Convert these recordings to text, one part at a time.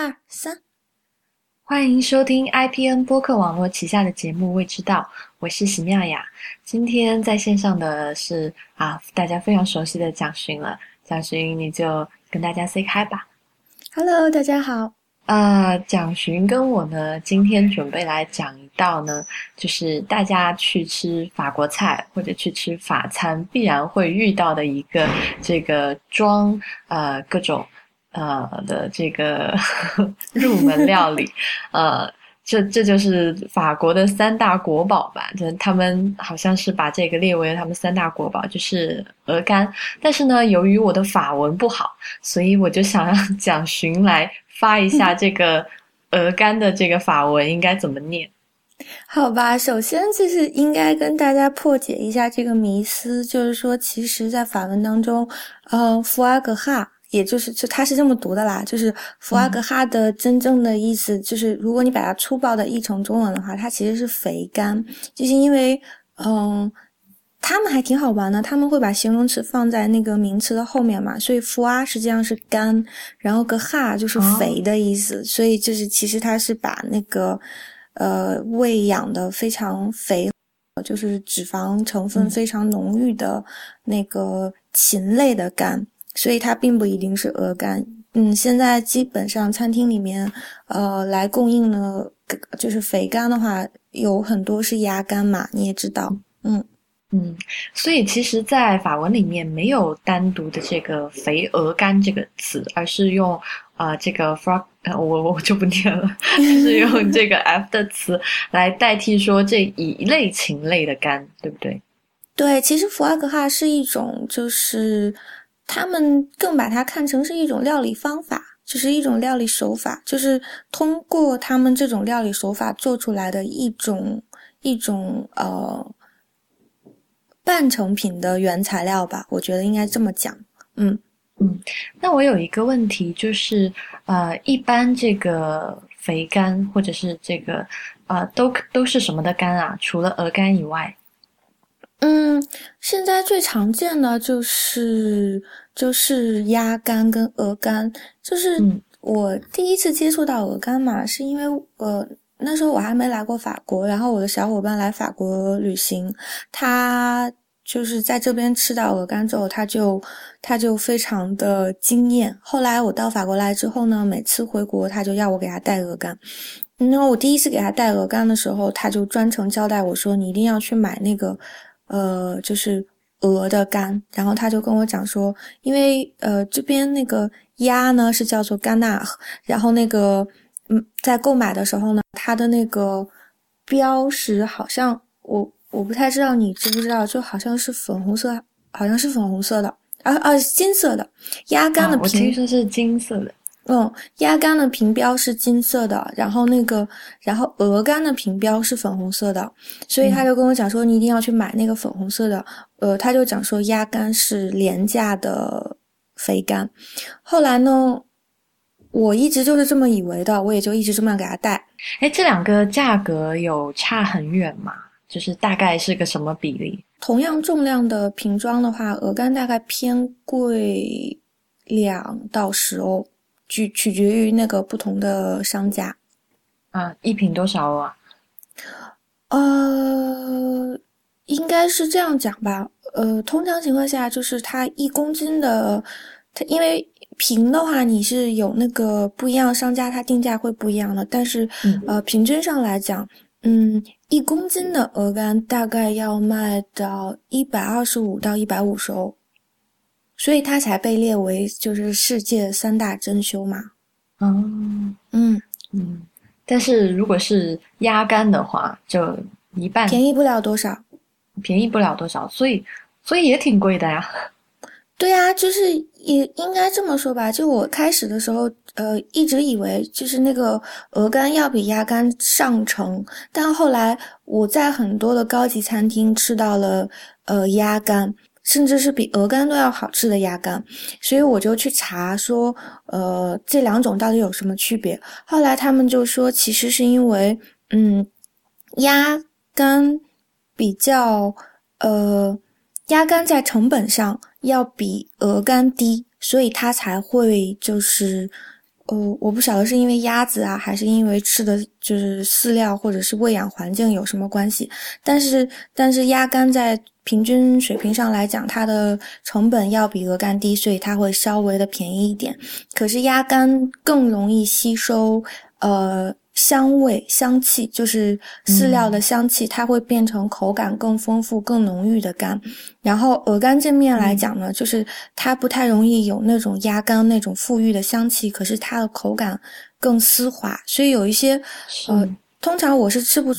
二三，欢迎收听 IPN 播客网络旗下的节目《未知道》，我是喜妙雅。今天在线上的是啊，大家非常熟悉的蒋勋了。蒋勋，你就跟大家 say hi 吧。Hello，大家好。啊，蒋勋跟我呢，今天准备来讲一道呢，就是大家去吃法国菜或者去吃法餐必然会遇到的一个这个装呃各种呃的这个 入门料理，呃，这这就是法国的三大国宝吧？就他们好像是把这个列为了他们三大国宝，就是鹅肝。但是呢，由于我的法文不好，所以我就想让蒋寻来。发一下这个鹅肝的这个法文应该怎么念？好吧，首先就是应该跟大家破解一下这个迷思，就是说，其实，在法文当中，呃，福阿格哈，也就是就它是这么读的啦，就是福阿格哈的真正的意思，就是如果你把它粗暴的译成中文的话，它其实是肥肝，就是因为，嗯。他们还挺好玩的，他们会把形容词放在那个名词的后面嘛，所以 f 啊实际上是干，然后个哈就是肥的意思，所以就是其实它是把那个呃喂养的非常肥，就是脂肪成分非常浓郁的那个禽类的肝，所以它并不一定是鹅肝。嗯，现在基本上餐厅里面呃来供应的，就是肥肝的话，有很多是鸭肝嘛，你也知道，嗯。嗯，所以其实，在法文里面没有单独的这个“肥鹅肝”这个词，而是用啊这个 “frog”，我我就不念了，是用这个 “f” 的词来代替说这一类禽类的肝，对不对？对，其实福阿格哈是一种，就是他们更把它看成是一种料理方法，就是一种料理手法，就是通过他们这种料理手法做出来的一种一种呃。半成品的原材料吧，我觉得应该这么讲。嗯嗯，那我有一个问题，就是呃，一般这个肥肝或者是这个呃，都都是什么的肝啊？除了鹅肝以外，嗯，现在最常见的就是就是鸭肝跟鹅肝。就是我第一次接触到鹅肝嘛，是因为呃那时候我还没来过法国，然后我的小伙伴来法国旅行，他。就是在这边吃到鹅肝之后，他就他就非常的惊艳。后来我到法国来之后呢，每次回国他就要我给他带鹅肝。那我第一次给他带鹅肝的时候，他就专程交代我说：“你一定要去买那个，呃，就是鹅的肝。”然后他就跟我讲说：“因为呃这边那个鸭呢是叫做甘纳，然后那个嗯在购买的时候呢，它的那个标识好像我。”我不太知道你知不知道，就好像是粉红色，好像是粉红色的，啊啊，金色的鸭肝的皮，我听说是金色的。嗯，鸭肝的瓶标是金色的，然后那个，然后鹅肝的瓶标是粉红色的，所以他就跟我讲说，你一定要去买那个粉红色的。呃，他就讲说鸭肝是廉价的肥肝。后来呢，我一直就是这么以为的，我也就一直这么样给他带。哎，这两个价格有差很远吗？就是大概是个什么比例？同样重量的瓶装的话，鹅肝大概偏贵两到十欧，取取决于那个不同的商家。啊，一瓶多少欧啊？呃，应该是这样讲吧。呃，通常情况下，就是它一公斤的，它因为瓶的话，你是有那个不一样商家，它定价会不一样的。但是，呃，平均上来讲。嗯，一公斤的鹅肝大概要卖到一百二十五到一百五十欧，所以它才被列为就是世界三大珍馐嘛。嗯嗯嗯，但是如果是鸭肝的话，就一半便宜不了多少，便宜不了多少，所以所以也挺贵的呀。对呀，就是也应该这么说吧。就我开始的时候，呃，一直以为就是那个鹅肝要比鸭肝上乘，但后来我在很多的高级餐厅吃到了呃鸭肝，甚至是比鹅肝都要好吃的鸭肝，所以我就去查说，呃，这两种到底有什么区别。后来他们就说，其实是因为，嗯，鸭肝比较，呃，鸭肝在成本上。要比鹅肝低，所以它才会就是，呃，我不晓得是因为鸭子啊，还是因为吃的就是饲料或者是喂养环境有什么关系。但是，但是鸭肝在平均水平上来讲，它的成本要比鹅肝低，所以它会稍微的便宜一点。可是鸭肝更容易吸收，呃。香味、香气就是饲料的香气，它会变成口感更丰富、更浓郁的肝。然后鹅肝这面来讲呢，就是它不太容易有那种鸭肝那种馥郁的香气，可是它的口感更丝滑。所以有一些呃，通常我是吃不，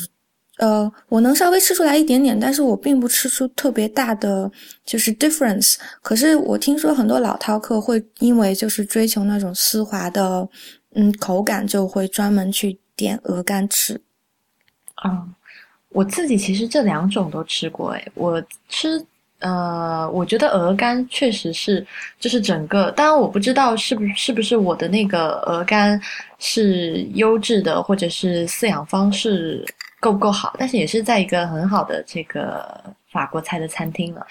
呃，我能稍微吃出来一点点，但是我并不吃出特别大的就是 difference。可是我听说很多老饕客会因为就是追求那种丝滑的嗯口感，就会专门去。点鹅肝吃，嗯，我自己其实这两种都吃过，诶，我吃，呃，我觉得鹅肝确实是，就是整个，当然我不知道是不是不是我的那个鹅肝是优质的，或者是饲养方式够不够好，但是也是在一个很好的这个。法国菜的餐厅了，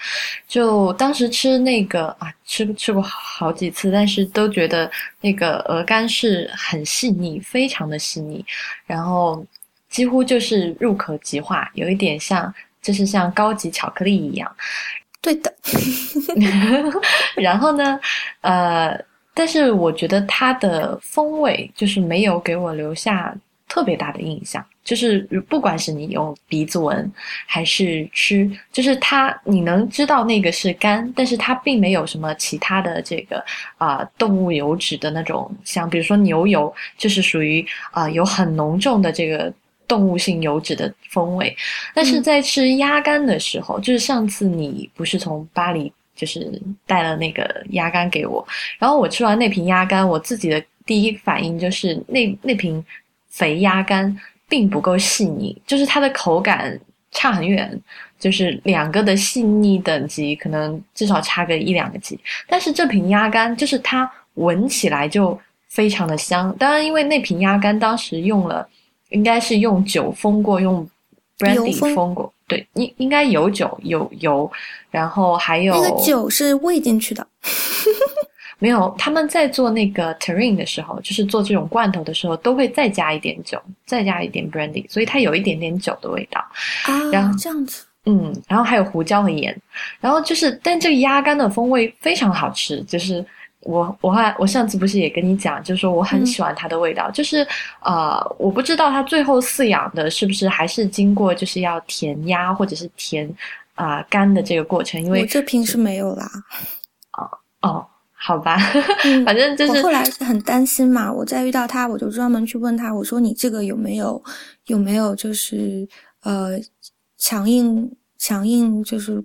就当时吃那个啊，吃吃过好几次，但是都觉得那个鹅肝是很细腻，非常的细腻，然后几乎就是入口即化，有一点像，就是像高级巧克力一样。对的。然后呢，呃，但是我觉得它的风味就是没有给我留下特别大的印象。就是不管是你用鼻子闻还是吃，就是它你能知道那个是肝，但是它并没有什么其他的这个啊动物油脂的那种，像比如说牛油，就是属于啊有很浓重的这个动物性油脂的风味。但是在吃鸭肝的时候，就是上次你不是从巴黎就是带了那个鸭肝给我，然后我吃完那瓶鸭肝，我自己的第一反应就是那那瓶肥鸭肝。并不够细腻，就是它的口感差很远，就是两个的细腻等级可能至少差个一两个级。但是这瓶鸭肝就是它闻起来就非常的香，当然因为那瓶鸭肝当时用了，应该是用酒封过，用 brandy 封过，对，应应该有酒有油，然后还有那个酒是喂进去的。没有，他们在做那个 terrine 的时候，就是做这种罐头的时候，都会再加一点酒，再加一点 brandy，所以它有一点点酒的味道。啊，然后这样子，嗯，然后还有胡椒和盐，然后就是，但这个鸭肝的风味非常好吃，就是我我还我上次不是也跟你讲，就是说我很喜欢它的味道，就是呃，我不知道它最后饲养的是不是还是经过就是要填鸭或者是填啊肝的这个过程，因为我这瓶是没有啦。哦哦。好吧，反正就是我后来是很担心嘛。我再遇到他，我就专门去问他，我说你这个有没有有没有就是呃强硬强硬就是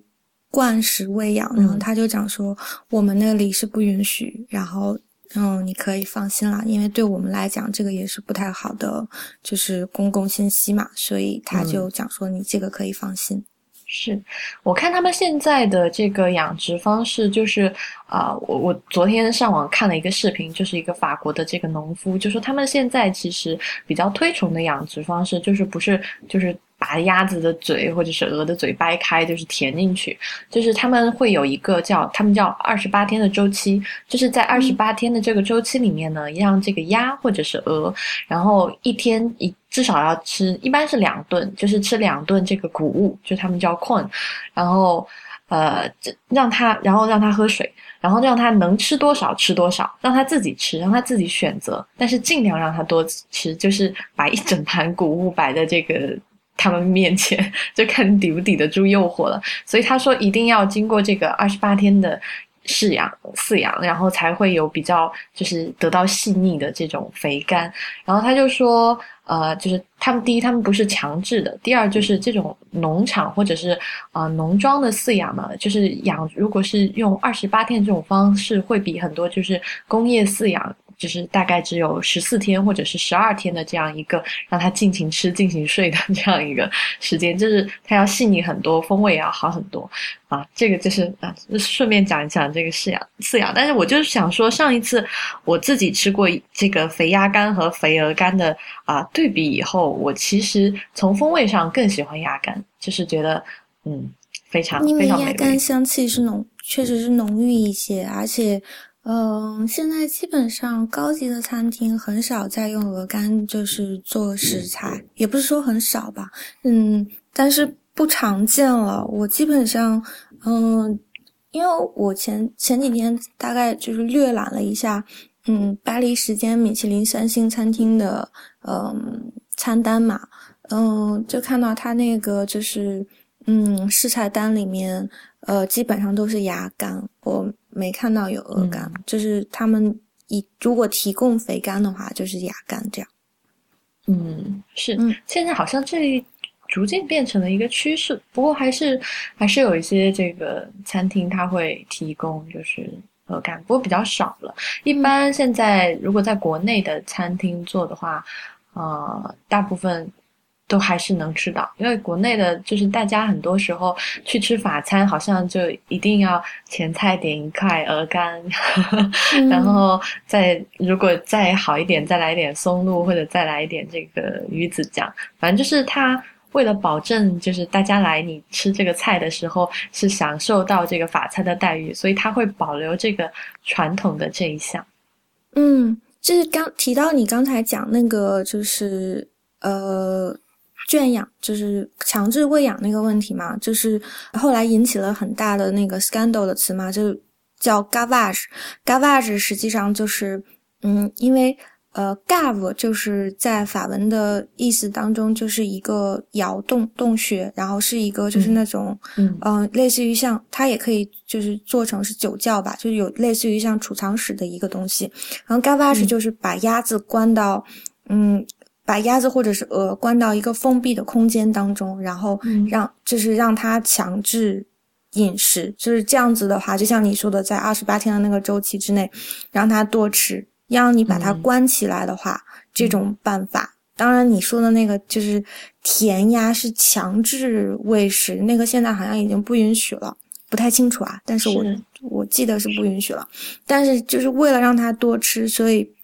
灌食喂养？然后他就讲说我们那里是不允许。然后嗯，你可以放心啦，因为对我们来讲这个也是不太好的，就是公共信息嘛。所以他就讲说你这个可以放心。是，我看他们现在的这个养殖方式，就是啊，我我昨天上网看了一个视频，就是一个法国的这个农夫，就说他们现在其实比较推崇的养殖方式，就是不是就是。把鸭子的嘴或者是鹅的嘴掰开，就是填进去，就是他们会有一个叫他们叫二十八天的周期，就是在二十八天的这个周期里面呢，让这个鸭或者是鹅，然后一天一至少要吃，一般是两顿，就是吃两顿这个谷物，就他们叫 corn，然后呃让它，然后让它喝水，然后让它能吃多少吃多少，让它自己吃，让它自己选择，但是尽量让它多吃，就是把一整盘谷物摆在这个。他们面前 就看抵不抵得住诱惑了，所以他说一定要经过这个二十八天的饲养饲养，然后才会有比较就是得到细腻的这种肥肝。然后他就说，呃，就是他们第一他们不是强制的，第二就是这种农场或者是啊农庄的饲养呢，就是养如果是用二十八天这种方式，会比很多就是工业饲养。就是大概只有十四天或者是十二天的这样一个让它尽情吃、尽情睡的 这样一个时间，就是它要细腻很多，风味也要好很多啊。这个就是啊，顺便讲一讲这个饲养饲养。但是我就是想说，上一次我自己吃过这个肥鸭肝和肥鹅肝的啊对比以后，我其实从风味上更喜欢鸭肝，就是觉得嗯非常因为鸭肝香气是浓，确实是浓郁一些，而且。嗯，现在基本上高级的餐厅很少再用鹅肝就是做食材，也不是说很少吧，嗯，但是不常见了。我基本上，嗯，因为我前前几天大概就是略览了一下，嗯，巴黎时间米其林三星餐厅的嗯餐单嘛，嗯，就看到他那个就是。嗯，试菜单里面，呃，基本上都是鸭肝，我没看到有鹅肝。就是他们以如果提供肥肝的话，就是鸭肝这样。嗯，是。嗯，现在好像这逐渐变成了一个趋势，不过还是还是有一些这个餐厅它会提供就是鹅肝，不过比较少了。一般现在如果在国内的餐厅做的话，呃，大部分。都还是能吃到，因为国内的就是大家很多时候去吃法餐，好像就一定要前菜点一块鹅肝，然后再如果再好一点，再来一点松露或者再来一点这个鱼子酱，反正就是他为了保证就是大家来你吃这个菜的时候是享受到这个法餐的待遇，所以他会保留这个传统的这一项。嗯，就是刚提到你刚才讲那个就是呃。圈养就是强制喂养那个问题嘛，就是后来引起了很大的那个 scandal 的词嘛，就叫 gavage。gavage 实际上就是，嗯，因为呃 gav 就是在法文的意思当中就是一个窑洞洞穴，然后是一个就是那种，嗯，类似于像它也可以就是做成是酒窖吧，就是有类似于像储藏室的一个东西。然后 gavage 就是把鸭子关到，嗯。把鸭子或者是鹅关到一个封闭的空间当中，然后让就是让它强制饮食，就是这样子的话，就像你说的，在二十八天的那个周期之内，让它多吃。要你把它关起来的话，这种办法，当然你说的那个就是填鸭是强制喂食，那个现在好像已经不允许了，不太清楚啊。但是我我记得是不允许了。但是就是为了让它多吃，所以。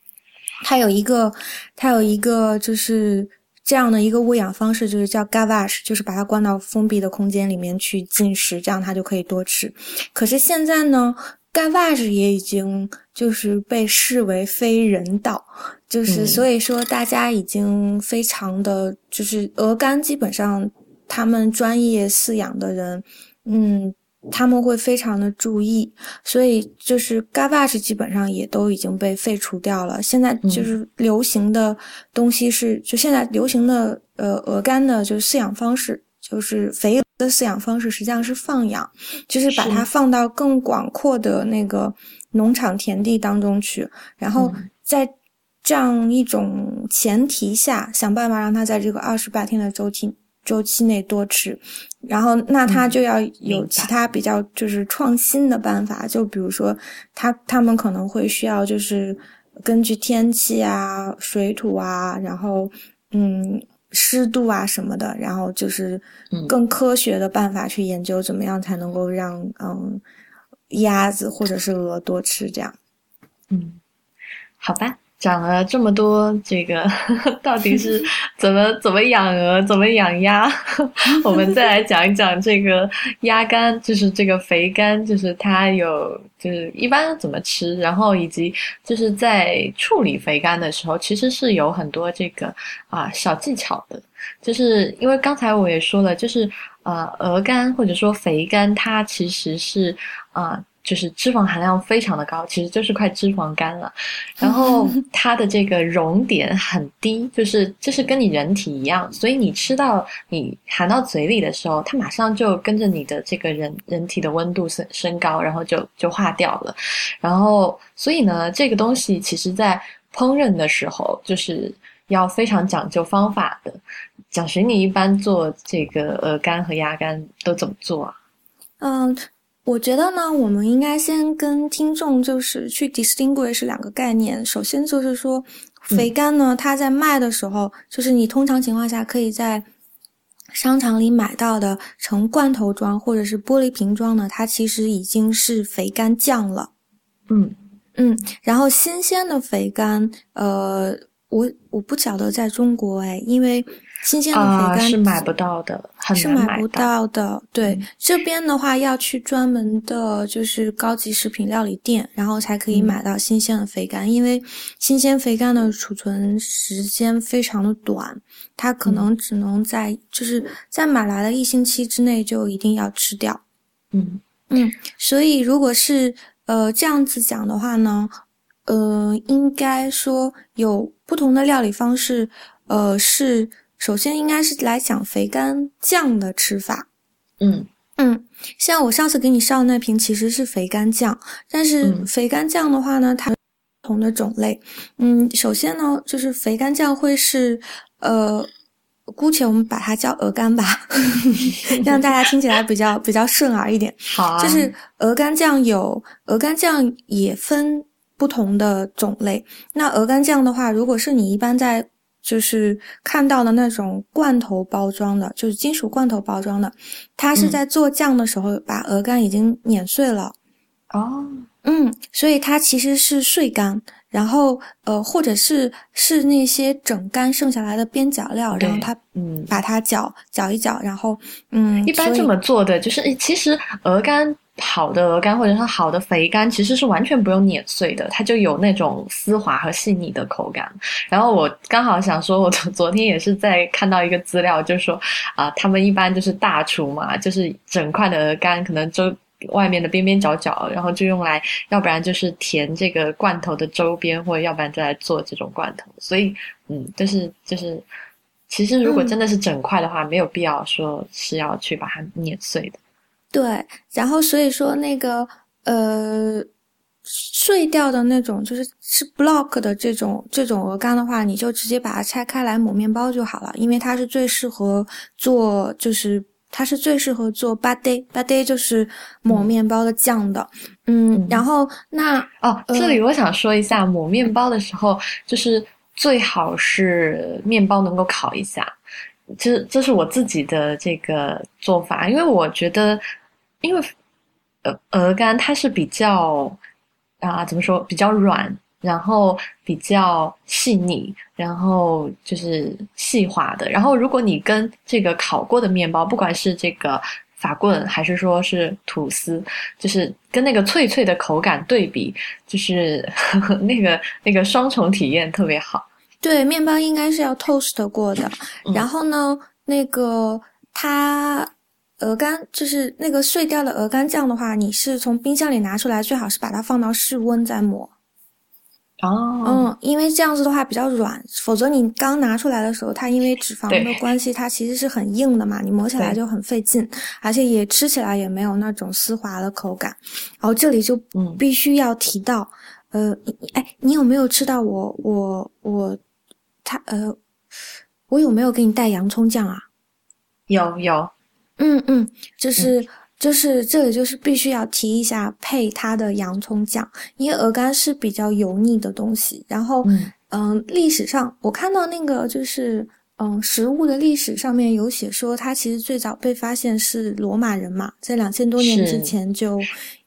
它有一个，它有一个就是这样的一个喂养方式，就是叫 gavage，就是把它关到封闭的空间里面去进食，这样它就可以多吃。可是现在呢，gavage 也已经就是被视为非人道，就是所以说大家已经非常的就是鹅肝，基本上他们专业饲养的人，嗯。他们会非常的注意，所以就是 gavage 基本上也都已经被废除掉了。现在就是流行的东西是，就现在流行的呃鹅肝的，就是饲养方式，就是肥鹅的饲养方式实际上是放养，就是把它放到更广阔的那个农场田地当中去，然后在这样一种前提下，想办法让它在这个二十八天的周期。周期内多吃，然后那他就要有其他比较就是创新的办法，就比如说他他们可能会需要就是根据天气啊、水土啊，然后嗯湿度啊什么的，然后就是更科学的办法去研究怎么样才能够让嗯鸭子或者是鹅多吃这样。嗯，好吧。讲了这么多，这个 到底是 怎么怎么养鹅，怎么养鸭？我们再来讲一讲这个鸭肝，就是这个肥肝，就是它有，就是一般怎么吃，然后以及就是在处理肥肝的时候，其实是有很多这个啊小技巧的。就是因为刚才我也说了，就是呃鹅肝或者说肥肝，它其实是啊。就是脂肪含量非常的高，其实就是块脂肪肝了。然后 它的这个熔点很低，就是就是跟你人体一样，所以你吃到你含到嘴里的时候，它马上就跟着你的这个人人体的温度升升高，然后就就化掉了。然后所以呢，这个东西其实在烹饪的时候就是要非常讲究方法的。蒋寻，你一般做这个鹅肝和鸭肝都怎么做啊？嗯。我觉得呢，我们应该先跟听众就是去 distinguish 两个概念。首先就是说，肥肝呢，它在卖的时候，就是你通常情况下可以在商场里买到的成罐头装或者是玻璃瓶装的，它其实已经是肥肝酱了。嗯嗯，然后新鲜的肥肝，呃，我我不晓得在中国哎，因为新鲜的肥肝是买不到的。是买不到的。对，这边的话要去专门的，就是高级食品料理店，然后才可以买到新鲜的肥肝。因为新鲜肥肝的储存时间非常的短，它可能只能在就是在买来的一星期之内就一定要吃掉。嗯嗯，所以如果是呃这样子讲的话呢，呃，应该说有不同的料理方式。呃，是首先应该是来讲肥肝酱的吃法，嗯。嗯，像我上次给你上那瓶其实是肥肝酱，但是肥肝酱的话呢，它不同的种类，嗯，首先呢就是肥肝酱会是呃，姑且我们把它叫鹅肝吧，让大家听起来比较比较顺耳一点。好啊，就是鹅肝酱有鹅肝酱也分不同的种类，那鹅肝酱的话，如果是你一般在就是看到的那种罐头包装的，就是金属罐头包装的，它是在做酱的时候把鹅肝已经碾碎了。哦，嗯，所以它其实是碎肝，然后呃，或者是是那些整肝剩下来的边角料，然后它嗯把它搅搅一搅，然后嗯，一般这么做的就是其实鹅肝。好的鹅肝或者说好的肥肝其实是完全不用碾碎的，它就有那种丝滑和细腻的口感。然后我刚好想说，我昨天也是在看到一个资料，就是说啊，他们一般就是大厨嘛，就是整块的鹅肝可能周外面的边边角角，然后就用来，要不然就是填这个罐头的周边，或者要不然就来做这种罐头。所以，嗯，就是就是，其实如果真的是整块的话，没有必要说是要去把它碾碎的。对，然后所以说那个呃碎掉的那种，就是是 block 的这种这种鹅肝的话，你就直接把它拆开来抹面包就好了，因为它是最适合做，就是它是最适合做 bad day bad day 就是抹面包的酱的，嗯，然后那哦，这里我想说一下，抹面包的时候，就是最好是面包能够烤一下，这这是我自己的这个做法，因为我觉得。因为，鹅，鹅肝它是比较啊，怎么说，比较软，然后比较细腻，然后就是细滑的。然后，如果你跟这个烤过的面包，不管是这个法棍还是说是吐司，就是跟那个脆脆的口感对比，就是 那个那个双重体验特别好。对，面包应该是要 toast 过的。然后呢，那个它。鹅肝就是那个碎掉的鹅肝酱的话，你是从冰箱里拿出来，最好是把它放到室温再抹。哦，嗯，因为这样子的话比较软，否则你刚拿出来的时候，它因为脂肪的关系，它其实是很硬的嘛，你磨起来就很费劲，而且也吃起来也没有那种丝滑的口感。然后这里就必须要提到，呃，哎，你有没有吃到我我我他呃，我有没有给你带洋葱酱啊？有有。嗯嗯，就是就是这里就是必须要提一下配它的洋葱酱，因为鹅肝是比较油腻的东西。然后嗯，历史上我看到那个就是嗯，食物的历史上面有写说，它其实最早被发现是罗马人嘛，在两千多年之前就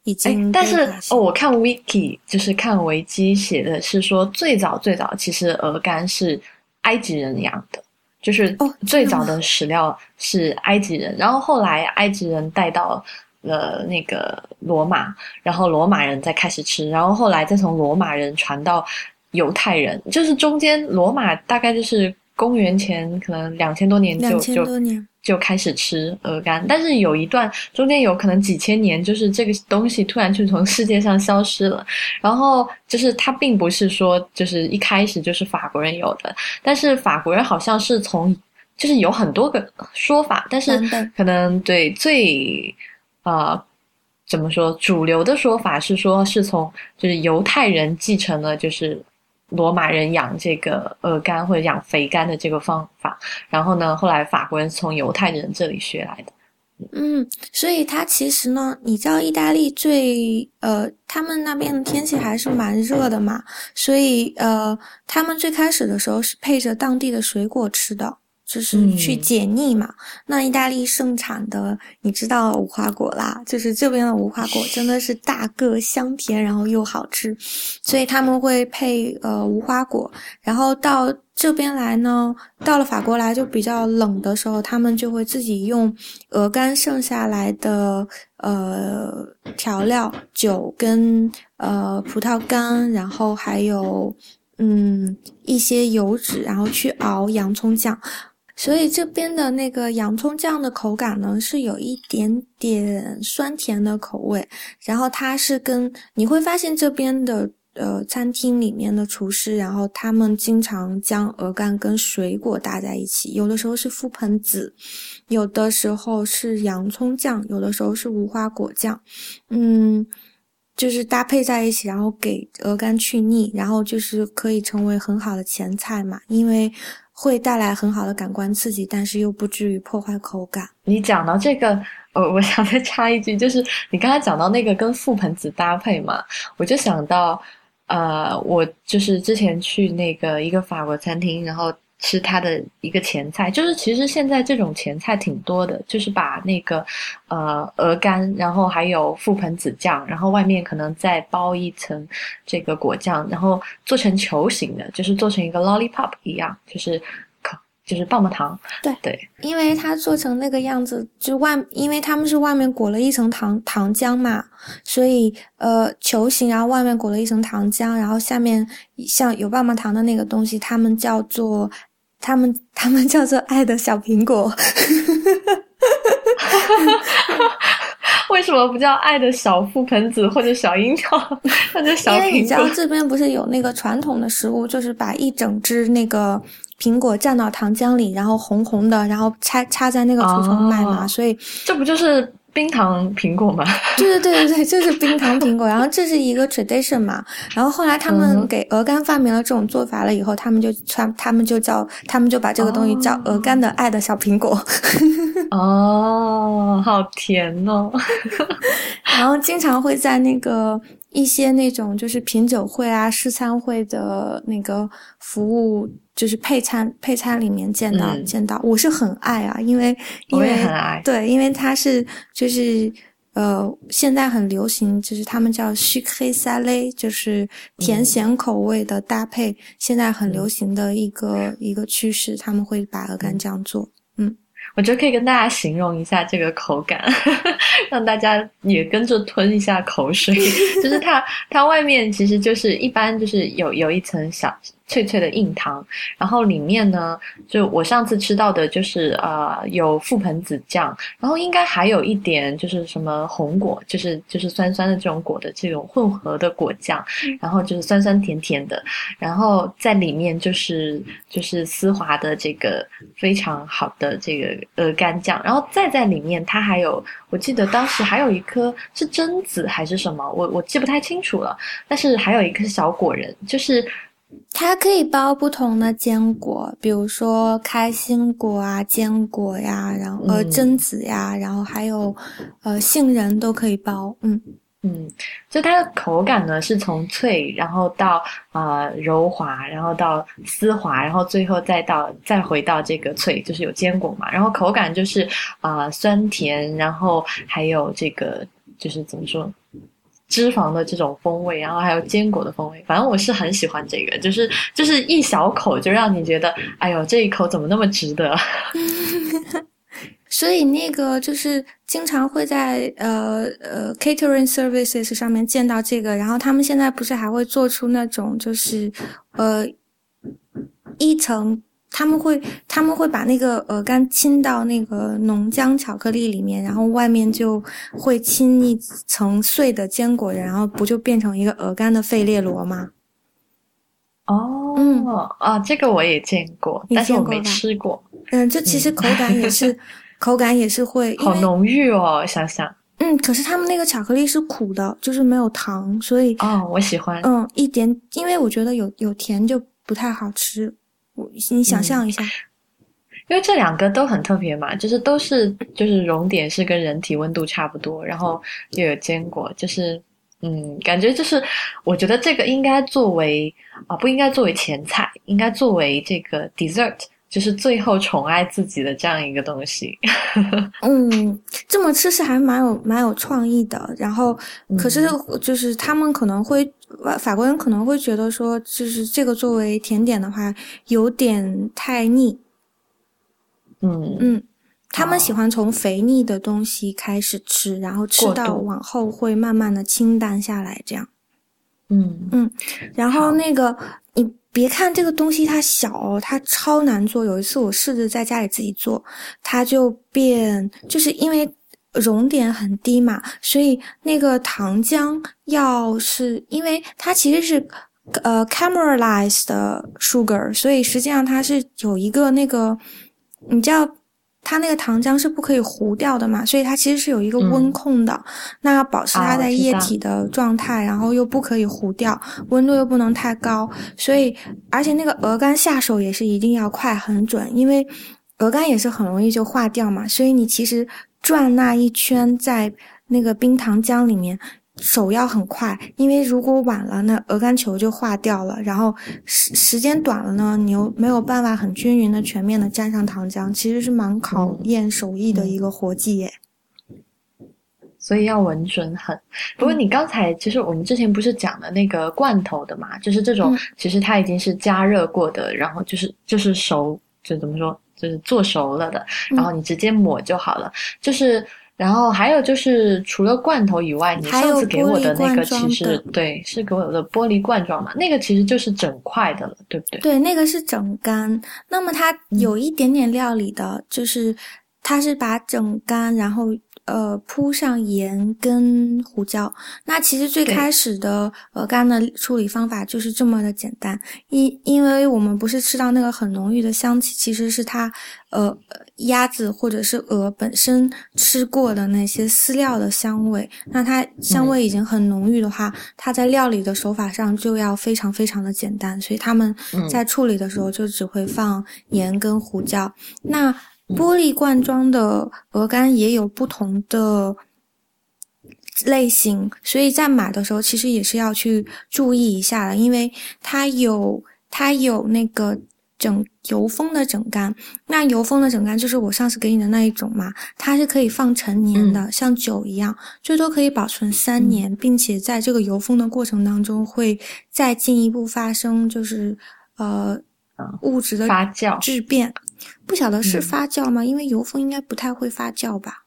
已经。但是哦，我看 wiki 就是看维基写的是说，最早最早其实鹅肝是埃及人养的。就是最早的史料是埃及人，然后后来埃及人带到了那个罗马，然后罗马人再开始吃，然后后来再从罗马人传到犹太人，就是中间罗马大概就是公元前可能两千多年就就。就开始吃鹅肝，但是有一段中间有可能几千年，就是这个东西突然就从世界上消失了。然后就是它并不是说就是一开始就是法国人有的，但是法国人好像是从就是有很多个说法，但是可能对最呃怎么说主流的说法是说是从就是犹太人继承了就是。罗马人养这个鹅肝或者养肥肝的这个方法，然后呢，后来法国人从犹太人这里学来的。嗯，所以它其实呢，你知道意大利最呃，他们那边的天气还是蛮热的嘛，所以呃，他们最开始的时候是配着当地的水果吃的。就是去解腻嘛。那意大利盛产的，你知道无花果啦，就是这边的无花果真的是大个、香甜，然后又好吃，所以他们会配呃无花果。然后到这边来呢，到了法国来就比较冷的时候，他们就会自己用鹅肝剩下来的呃调料酒跟呃葡萄干，然后还有。嗯，一些油脂，然后去熬洋葱酱，所以这边的那个洋葱酱的口感呢，是有一点点酸甜的口味。然后它是跟你会发现这边的呃餐厅里面的厨师，然后他们经常将鹅肝跟水果搭在一起，有的时候是覆盆子，有的时候是洋葱酱，有的时候是无花果酱，嗯。就是搭配在一起，然后给鹅肝去腻，然后就是可以成为很好的前菜嘛，因为会带来很好的感官刺激，但是又不至于破坏口感。你讲到这个，我，我想再插一句，就是你刚才讲到那个跟覆盆子搭配嘛，我就想到，呃，我就是之前去那个一个法国餐厅，然后。吃它的一个前菜，就是其实现在这种前菜挺多的，就是把那个呃鹅肝，然后还有覆盆子酱，然后外面可能再包一层这个果酱，然后做成球形的，就是做成一个 lollipop 一样，就是就是棒棒糖。对对，因为它做成那个样子，就外因为他们是外面裹了一层糖糖浆嘛，所以呃球形，然后外面裹了一层糖浆，然后下面像有棒棒糖的那个东西，他们叫做。他们 他们叫做爱的小苹果，为什么不叫爱的小覆盆子或者小樱桃或者小苹果？因为你知道这边不是有那个传统的食物，就是把一整只那个苹果蘸到糖浆里，然后红红的，然后插插在那个橱窗卖嘛，所以这不就是？冰糖苹果吗？对对对对对，就是冰糖苹果。然后这是一个 tradition 嘛。然后后来他们给鹅肝发明了这种做法了以后，他们就穿，他们就叫，他们就把这个东西叫鹅肝的爱的小苹果。哦，好甜哦。然后经常会在那个。一些那种就是品酒会啊、试餐会的那个服务，就是配餐配餐里面见到见到，我是很爱啊，因为因为对，因为它是就是呃，现在很流行，就是他们叫 s h i k s a l e 就是甜咸口味的搭配，现在很流行的一个一个趋势，他们会把鹅肝酱做，嗯。我觉得可以跟大家形容一下这个口感，让大家也跟着吞一下口水。就是它，它外面其实就是一般就是有有一层小。脆脆的硬糖，然后里面呢，就我上次吃到的，就是呃有覆盆子酱，然后应该还有一点就是什么红果，就是就是酸酸的这种果的这种混合的果酱，然后就是酸酸甜甜的，然后在里面就是就是丝滑的这个非常好的这个鹅肝酱，然后再在里面它还有，我记得当时还有一颗是榛子还是什么，我我记不太清楚了，但是还有一颗小果仁，就是。它可以包不同的坚果，比如说开心果啊、坚果呀，然后呃榛子呀，然后还有呃杏仁都可以包。嗯嗯，就它的口感呢，是从脆，然后到啊柔滑，然后到丝滑，然后最后再到再回到这个脆，就是有坚果嘛。然后口感就是啊酸甜，然后还有这个就是怎么说？脂肪的这种风味，然后还有坚果的风味，反正我是很喜欢这个，就是就是一小口就让你觉得，哎呦，这一口怎么那么值得？所以那个就是经常会在呃呃 catering services 上面见到这个，然后他们现在不是还会做出那种就是呃一层。他们会他们会把那个鹅肝浸到那个浓浆巧克力里面，然后外面就会浸一层碎的坚果，然后不就变成一个鹅肝的费列罗吗？哦，嗯啊，这个我也见过，但是我没吃过。嗯，这其实口感也是，口感也是会好浓郁哦，想想。嗯，可是他们那个巧克力是苦的，就是没有糖，所以哦，我喜欢。嗯，一点，因为我觉得有有甜就不太好吃。你想象一下，因为这两个都很特别嘛，就是都是就是熔点是跟人体温度差不多，然后又有坚果，就是嗯，感觉就是我觉得这个应该作为啊不应该作为前菜，应该作为这个 dessert 就是最后宠爱自己的这样一个东西。嗯，这么吃是还蛮有蛮有创意的。然后，可是就是他们可能会法国人可能会觉得说，就是这个作为甜点的话有点太腻。嗯嗯，他们喜欢从肥腻的东西开始吃，然后吃到往后会慢慢的清淡下来，这样。嗯嗯，然后那个你别看这个东西它小，它超难做。有一次我试着在家里自己做，它就变，就是因为熔点很低嘛，所以那个糖浆要是因为它其实是呃 caramelized 的 sugar，所以实际上它是有一个那个。你知道，它那个糖浆是不可以糊掉的嘛？所以它其实是有一个温控的，那要保持它在液体的状态，然后又不可以糊掉，温度又不能太高。所以，而且那个鹅肝下手也是一定要快很准，因为鹅肝也是很容易就化掉嘛。所以你其实转那一圈在那个冰糖浆里面。手要很快，因为如果晚了，那鹅肝球就化掉了。然后时时间短了呢，你又没有办法很均匀的、全面的沾上糖浆，其实是蛮考验手艺的一个活计耶。所以要稳准狠。不过你刚才其实我们之前不是讲的那个罐头的嘛，就是这种其实它已经是加热过的，然后就是就是熟，就怎么说，就是做熟了的，然后你直接抹就好了，就是。然后还有就是，除了罐头以外，你上次给我的那个其实对，是给我的玻璃罐装嘛，那个其实就是整块的了，对不对？对，那个是整干。那么它有一点点料理的，就是它是把整干，然后。呃，铺上盐跟胡椒。那其实最开始的鹅肝的处理方法就是这么的简单。因因为我们不是吃到那个很浓郁的香气，其实是它呃鸭子或者是鹅本身吃过的那些饲料的香味。那它香味已经很浓郁的话，它在料理的手法上就要非常非常的简单。所以他们在处理的时候就只会放盐跟胡椒。那玻璃罐装的鹅肝也有不同的类型，所以在买的时候其实也是要去注意一下的，因为它有它有那个整油封的整干，那油封的整干就是我上次给你的那一种嘛，它是可以放陈年的，像酒一样，最多可以保存三年，并且在这个油封的过程当中会再进一步发生就是呃物质的发酵质变。不晓得是发酵吗？因为油封应该不太会发酵吧。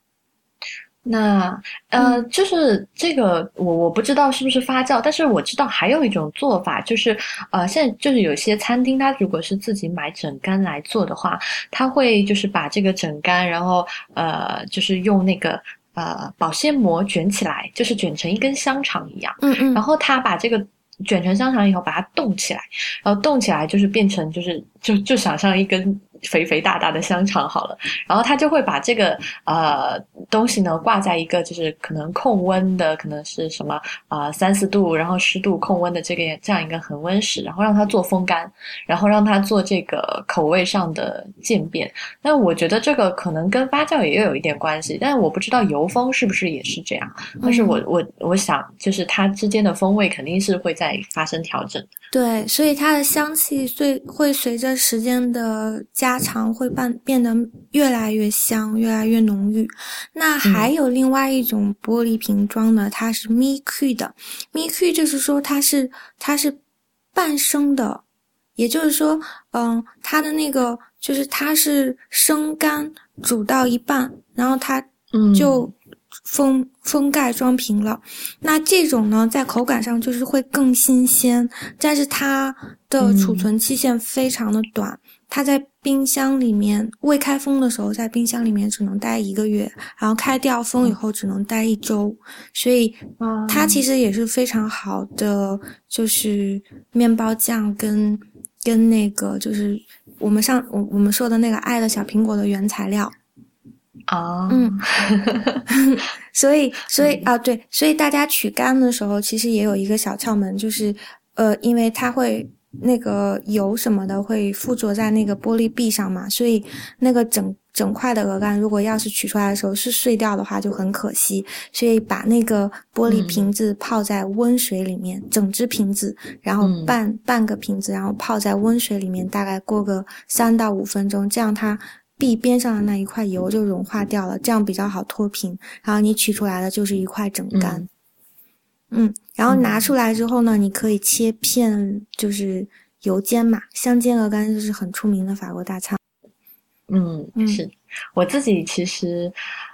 那呃，就是这个我我不知道是不是发酵，但是我知道还有一种做法，就是呃，现在就是有些餐厅，它如果是自己买整干来做的话，他会就是把这个整干，然后呃，就是用那个呃保鲜膜卷起来，就是卷成一根香肠一样。嗯嗯。然后他把这个卷成香肠以后，把它冻起来，然后冻起来就是变成就是就就想象一根。肥肥大大的香肠好了，然后他就会把这个呃东西呢挂在一个就是可能控温的，可能是什么啊三四度，然后湿度控温的这个这样一个恒温室，然后让它做风干，然后让它做这个口味上的渐变。那我觉得这个可能跟发酵也有一点关系，但是我不知道油封是不是也是这样。但是我我我想就是它之间的风味肯定是会在发生调整。对，所以它的香气最会随着时间的加长，会变变得越来越香，越来越浓郁。那还有另外一种玻璃瓶装的，它是 mi q 的，mi q 就是说它是它是半生的，也就是说，嗯，它的那个就是它是生干煮到一半，然后它就。封封盖装瓶了，那这种呢，在口感上就是会更新鲜，但是它的储存期限非常的短，它在冰箱里面未开封的时候，在冰箱里面只能待一个月，然后开掉封以后只能待一周，所以它其实也是非常好的，就是面包酱跟跟那个就是我们上我我们说的那个爱的小苹果的原材料。啊，嗯，所以，所以啊，对，所以大家取干的时候，其实也有一个小窍门，就是，呃，因为它会那个油什么的会附着在那个玻璃壁上嘛，所以那个整整块的鹅肝，如果要是取出来的时候是碎掉的话，就很可惜。所以把那个玻璃瓶子泡在温水里面，整只瓶子，然后半半个瓶子，然后泡在温水里面，大概过个三到五分钟，这样它壁边上的那一块油就融化掉了，这样比较好脱瓶。然后你取出来的就是一块整肝。嗯，然后拿出来之后呢，你可以切片，就是油煎嘛。香煎鹅肝就是很出名的法国大餐。嗯，是我自己其实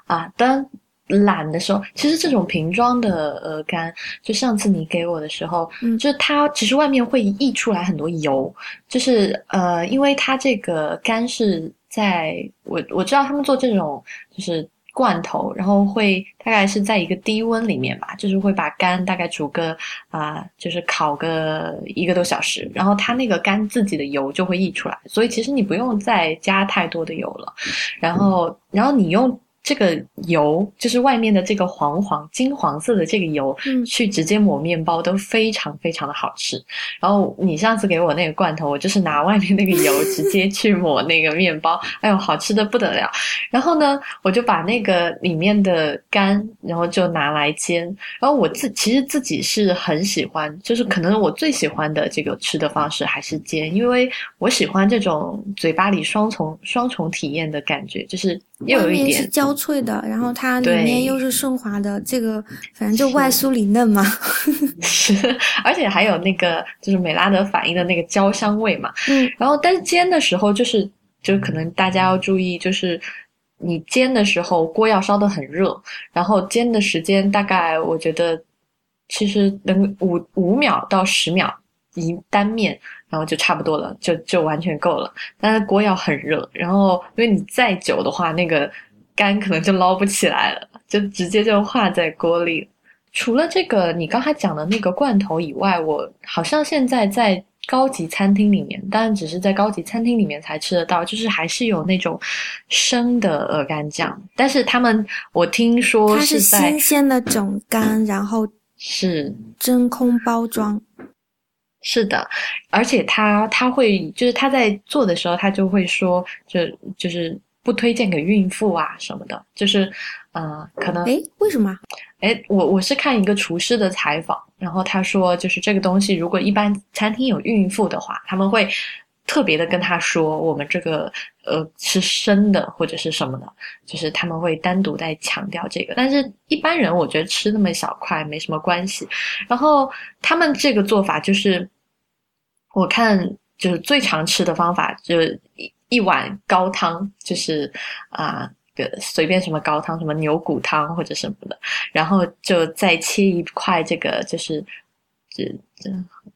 啊，当懒的时候，其实这种瓶装的鹅肝，就上次你给我的时候，嗯，就是它其实外面会溢出来很多油，就是呃，因为它这个肝是在我我知道他们做这种就是。罐头，然后会大概是在一个低温里面吧，就是会把肝大概煮个啊，就是烤个一个多小时，然后它那个肝自己的油就会溢出来，所以其实你不用再加太多的油了，然后，然后你用。这个油就是外面的这个黄黄金黄色的这个油，嗯去直接抹面包都非常非常的好吃。然后你上次给我那个罐头，我就是拿外面那个油 直接去抹那个面包，哎呦，好吃的不得了。然后呢，我就把那个里面的干，然后就拿来煎。然后我自其实自己是很喜欢，就是可能我最喜欢的这个吃的方式还是煎，因为我喜欢这种嘴巴里双重双重体验的感觉，就是又有一点。脆的，然后它里面又是顺滑的，这个反正就外酥里嫩嘛。是，而且还有那个就是美拉德反应的那个焦香味嘛。嗯。然后，但是煎的时候，就是就可能大家要注意，就是你煎的时候锅要烧得很热，然后煎的时间大概我觉得其实能五五秒到十秒一单面，然后就差不多了，就就完全够了。但是锅要很热，然后因为你再久的话，那个。干可能就捞不起来了，就直接就化在锅里。除了这个你刚才讲的那个罐头以外，我好像现在在高级餐厅里面，当然只是在高级餐厅里面才吃得到，就是还是有那种生的鹅肝酱。但是他们，我听说是新鲜的整肝，然后是真空包装。是的，而且他他会就是他在做的时候，他就会说，就就是。不推荐给孕妇啊什么的，就是，呃，可能哎，为什么？哎，我我是看一个厨师的采访，然后他说，就是这个东西，如果一般餐厅有孕妇的话，他们会特别的跟他说，我们这个呃是生的或者是什么的，就是他们会单独在强调这个。但是一般人我觉得吃那么小块没什么关系。然后他们这个做法就是，我看就是最常吃的方法就是。一一碗高汤就是啊，随便什么高汤，什么牛骨汤或者什么的，然后就再切一块这个就是这这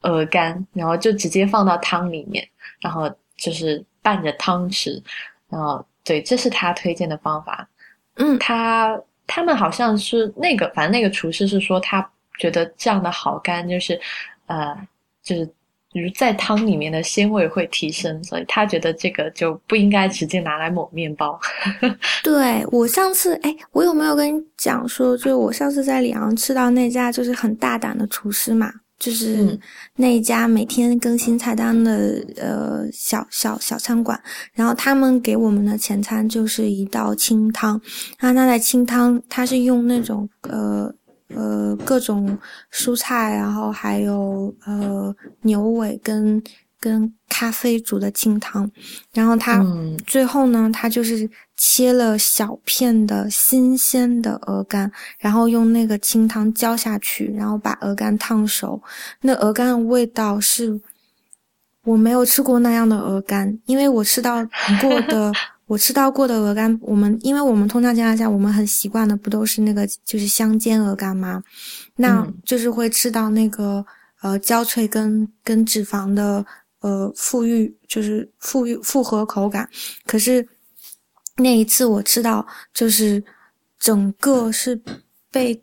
鹅肝，然后就直接放到汤里面，然后就是拌着汤吃，然后对，这是他推荐的方法。嗯，他他们好像是那个，反正那个厨师是说他觉得这样的好干就是呃就是。比如在汤里面的鲜味会提升，所以他觉得这个就不应该直接拿来抹面包。对我上次，哎，我有没有跟你讲说，就是我上次在里昂吃到那家就是很大胆的厨师嘛，就是那家每天更新菜单的呃小小小餐馆，然后他们给我们的前餐就是一道清汤，然后他的清汤他是用那种呃。呃，各种蔬菜，然后还有呃牛尾跟跟咖啡煮的清汤，然后它最后呢，它就是切了小片的新鲜的鹅肝，然后用那个清汤浇下去，然后把鹅肝烫熟。那鹅肝的味道是，我没有吃过那样的鹅肝，因为我吃到过的。我吃到过的鹅肝，我们因为我们通常情况下，我们很习惯的不都是那个就是香煎鹅肝吗？那就是会吃到那个呃焦脆跟跟脂肪的呃富裕，就是富裕复合口感。可是那一次我吃到就是整个是被。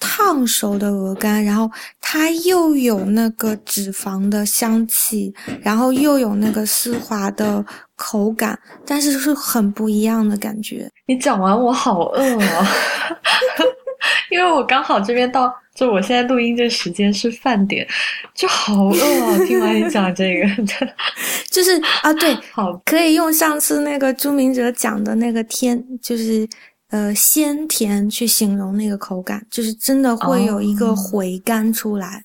烫熟的鹅肝，然后它又有那个脂肪的香气，然后又有那个丝滑的口感，但是是很不一样的感觉。你讲完我好饿啊！因为我刚好这边到，就我现在录音这时间是饭点，就好饿啊！听完你讲这个，就是啊，对，好，可以用上次那个朱明哲讲的那个天，就是呃鲜甜去形容那个口感，就是真的会有一个回甘出来。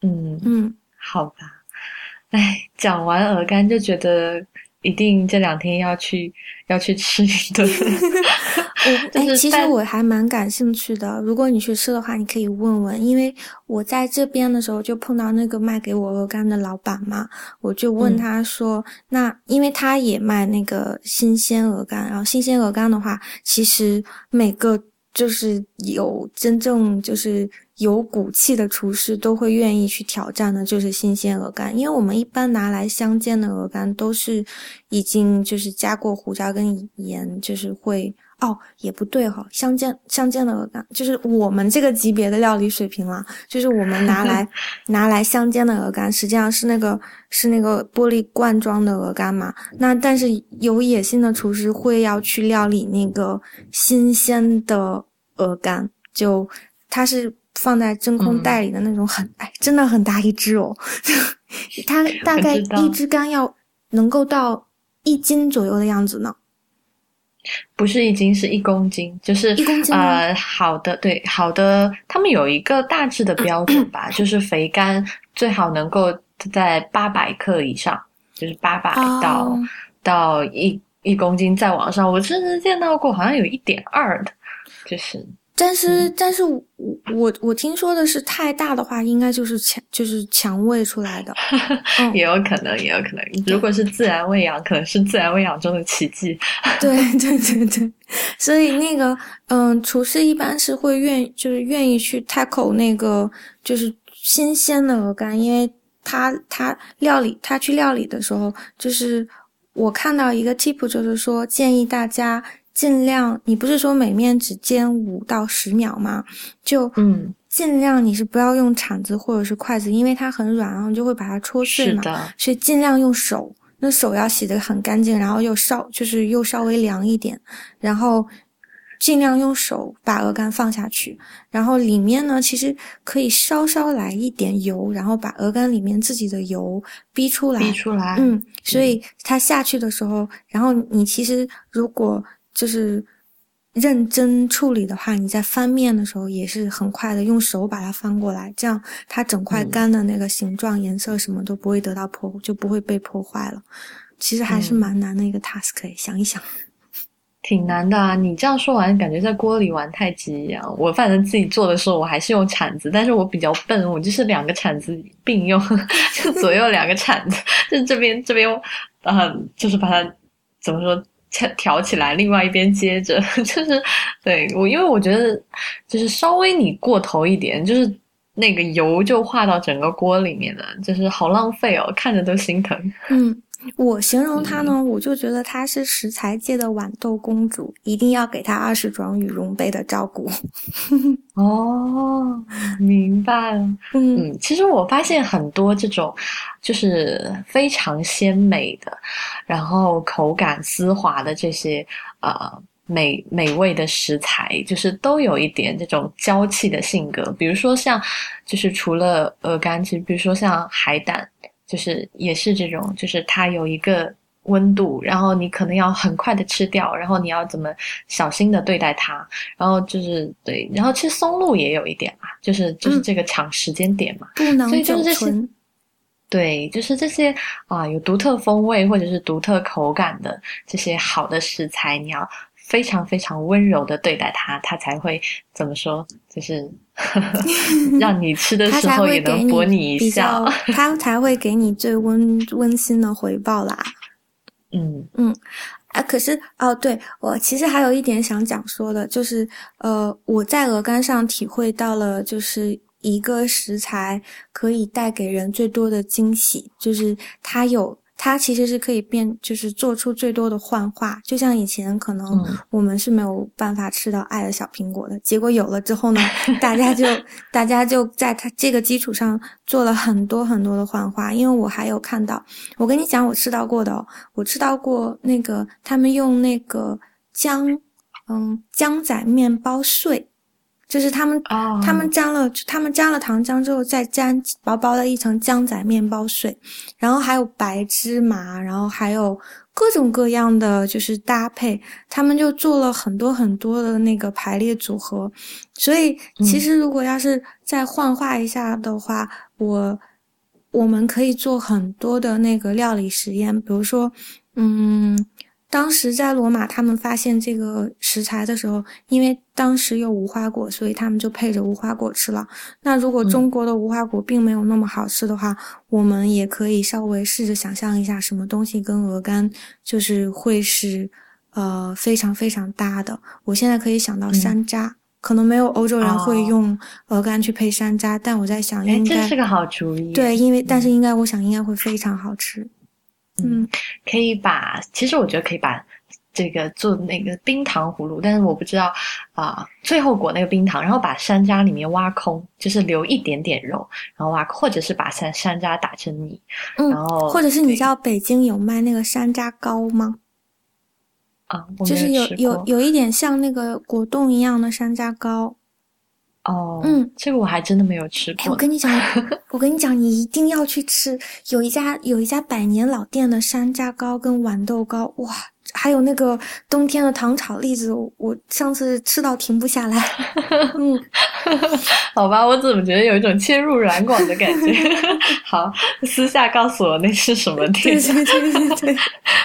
嗯嗯，好吧。哎，讲完鹅肝就觉得一定这两天要去要去吃一顿。哎，其实我还蛮感兴趣的。如果你去吃的话，你可以问问，因为我在这边的时候就碰到那个卖给我鹅肝的老板嘛，我就问他说：“那因为他也卖那个新鲜鹅肝，然后新鲜鹅肝的话，其实每个就是有真正就是。”有骨气的厨师都会愿意去挑战的，就是新鲜鹅肝，因为我们一般拿来香煎的鹅肝都是已经就是加过胡椒跟盐，就是会哦也不对哈，香煎香煎的鹅肝就是我们这个级别的料理水平了，就是我们拿来 拿来香煎的鹅肝，实际上是那个是那个玻璃罐装的鹅肝嘛，那但是有野心的厨师会要去料理那个新鲜的鹅肝，就它是。放在真空袋里的那种很哎，真的很大一只哦，它大概一只肝要能够到一斤左右的样子呢。不是一斤，是一公斤，就是一公斤呃，好的，对，好的，他们有一个大致的标准吧，就是肥肝最好能够在八百克以上，就是八百到到一一公斤再往上。我甚至见到过，好像有一点二的，就是。但是，但是我我我听说的是，太大的话，应该就是强就是强喂出来的，也有可能，也有可能。如果是自然喂养，可能是自然喂养中的奇迹。对对对对，所以那个嗯，厨师一般是会愿就是愿意去 tackle 那个就是新鲜的鹅肝，因为他他料理他去料理的时候，就是我看到一个 tip，就是说建议大家。尽量，你不是说每面只煎五到十秒吗？就嗯，尽量你是不要用铲子或者是筷子，因为它很软，然后就会把它戳碎嘛。所以尽量用手，那手要洗得很干净，然后又稍就是又稍微凉一点，然后尽量用手把鹅肝放下去，然后里面呢其实可以稍稍来一点油，然后把鹅肝里面自己的油逼出来。逼出来。嗯，所以它下去的时候，然后你其实如果就是认真处理的话，你在翻面的时候也是很快的，用手把它翻过来，这样它整块干的那个形状、颜色什么都不会得到破，就不会被破坏了。其实还是蛮难的一个 task，想一想，挺难的啊！你这样说完，感觉在锅里玩太极一样。我反正自己做的时候，我还是用铲子，但是我比较笨，我就是两个铲子并用，就左右两个铲子，就这边这边，呃，就是把它怎么说？挑 起来，另外一边接着，就是对我，因为我觉得就是稍微你过头一点，就是那个油就化到整个锅里面了，就是好浪费哦，看着都心疼。嗯。我形容她呢，我就觉得她是食材界的豌豆公主，一定要给她二十床羽绒被的照顾。哦，明白了。嗯，其实我发现很多这种就是非常鲜美的，然后口感丝滑的这些呃美美味的食材，就是都有一点这种娇气的性格。比如说像，就是除了鹅肝，其实比如说像海胆。就是也是这种，就是它有一个温度，然后你可能要很快的吃掉，然后你要怎么小心的对待它，然后就是对，然后其实松露也有一点嘛，就是就是这个抢时间点嘛，不能所以就是这些。对，就是这些啊，有独特风味或者是独特口感的这些好的食材，你要。非常非常温柔的对待他，他才会怎么说？就是 让你吃的 时候也能博你一笑，它才会给你最温温馨的回报啦。嗯嗯，啊，可是哦，对我其实还有一点想讲说的，就是呃，我在鹅肝上体会到了，就是一个食材可以带给人最多的惊喜，就是它有。它其实是可以变，就是做出最多的幻化。就像以前可能我们是没有办法吃到爱的小苹果的，结果有了之后呢，大家就大家就在它这个基础上做了很多很多的幻化。因为我还有看到，我跟你讲，我吃到过的哦，我吃到过那个他们用那个姜，嗯，姜仔面包碎，就是他们他们沾了他们沾了糖浆之后，再沾薄薄的一层浆仔面包碎，然后还有白芝麻，然后还有各种各样的就是搭配，他们就做了很多很多的那个排列组合。所以其实如果要是再幻化一下的话，我我们可以做很多的那个料理实验，比如说，嗯。当时在罗马，他们发现这个食材的时候，因为当时有无花果，所以他们就配着无花果吃了。那如果中国的无花果并没有那么好吃的话，我们也可以稍微试着想象一下，什么东西跟鹅肝就是会是呃非常非常搭的。我现在可以想到山楂，可能没有欧洲人会用鹅肝去配山楂，但我在想，应该这是个好主意。对，因为但是应该我想应该会非常好吃。嗯，可以把，其实我觉得可以把这个做那个冰糖葫芦，但是我不知道啊，最后裹那个冰糖，然后把山楂里面挖空，就是留一点点肉，然后挖，或者是把山山楂打成泥，嗯，然后或者是你知道北京有卖那个山楂糕吗？啊，就是有有有一点像那个果冻一样的山楂糕。哦，嗯，这个我还真的没有吃过。我跟你讲，我跟你讲，你一定要去吃。有一家有一家百年老店的山楂糕跟豌豆糕，哇！还有那个冬天的糖炒栗子，我上次吃到停不下来。嗯，好吧，我怎么觉得有一种切入软广的感觉？好，私下告诉我那是什么店？对对对对对。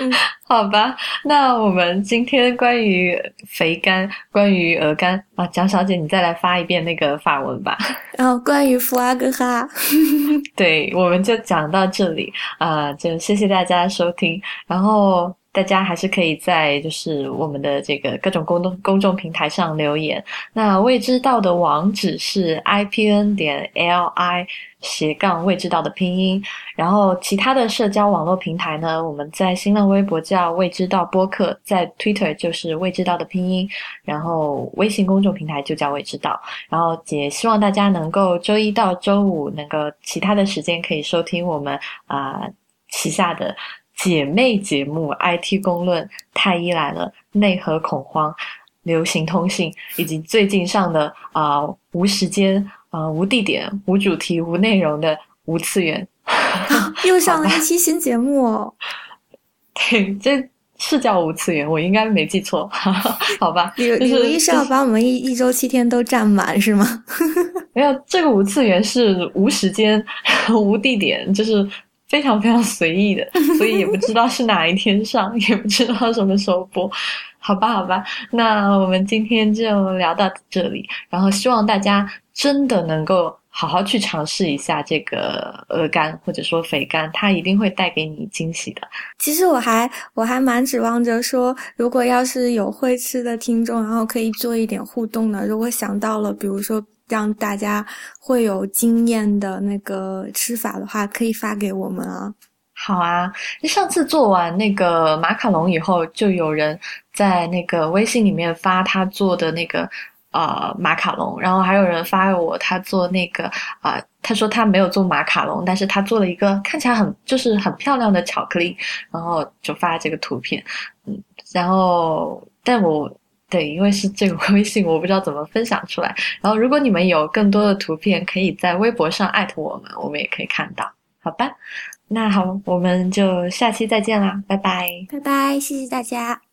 嗯，好吧，那我们今天关于肥肝、关于鹅肝啊，蒋小姐，你再来发一遍那个法文吧。然后关于福阿格哈，对，我们就讲到这里啊，就谢谢大家收听，然后。大家还是可以在就是我们的这个各种公众公众平台上留言。那未知道的网址是 i p n 点 l i 斜杠未知道的拼音。然后其他的社交网络平台呢，我们在新浪微博叫未知道播客，在 Twitter 就是未知道的拼音，然后微信公众平台就叫未知道。然后也希望大家能够周一到周五能够其他的时间可以收听我们啊旗下的。姐妹节目《IT 公论》《太医来了》《内核恐慌》《流行通信》，以及最近上的啊无时间啊无地点无主题无内容的无次元，又上了一期新节目哦。对，这是叫无次元，我应该没记错，好吧？李李如意是要把我们一一周七天都占满是吗？没有，这个无次元是无时间无地点，就是。非常非常随意的，所以也不知道是哪一天上，也不知道什么时候播，好吧，好吧，那我们今天就聊到这里，然后希望大家真的能够好好去尝试一下这个鹅肝或者说肥肝，它一定会带给你惊喜的。其实我还我还蛮指望着说，如果要是有会吃的听众，然后可以做一点互动的，如果想到了，比如说。让大家会有经验的那个吃法的话，可以发给我们啊。好啊，上次做完那个马卡龙以后，就有人在那个微信里面发他做的那个呃马卡龙，然后还有人发给我他做那个啊，他说他没有做马卡龙，但是他做了一个看起来很就是很漂亮的巧克力，然后就发这个图片，嗯，然后但我。对，因为是这个 微信，我不知道怎么分享出来。然后，如果你们有更多的图片，可以在微博上艾特我们，我们也可以看到。好吧，那好，我们就下期再见啦，拜拜，拜拜，谢谢大家。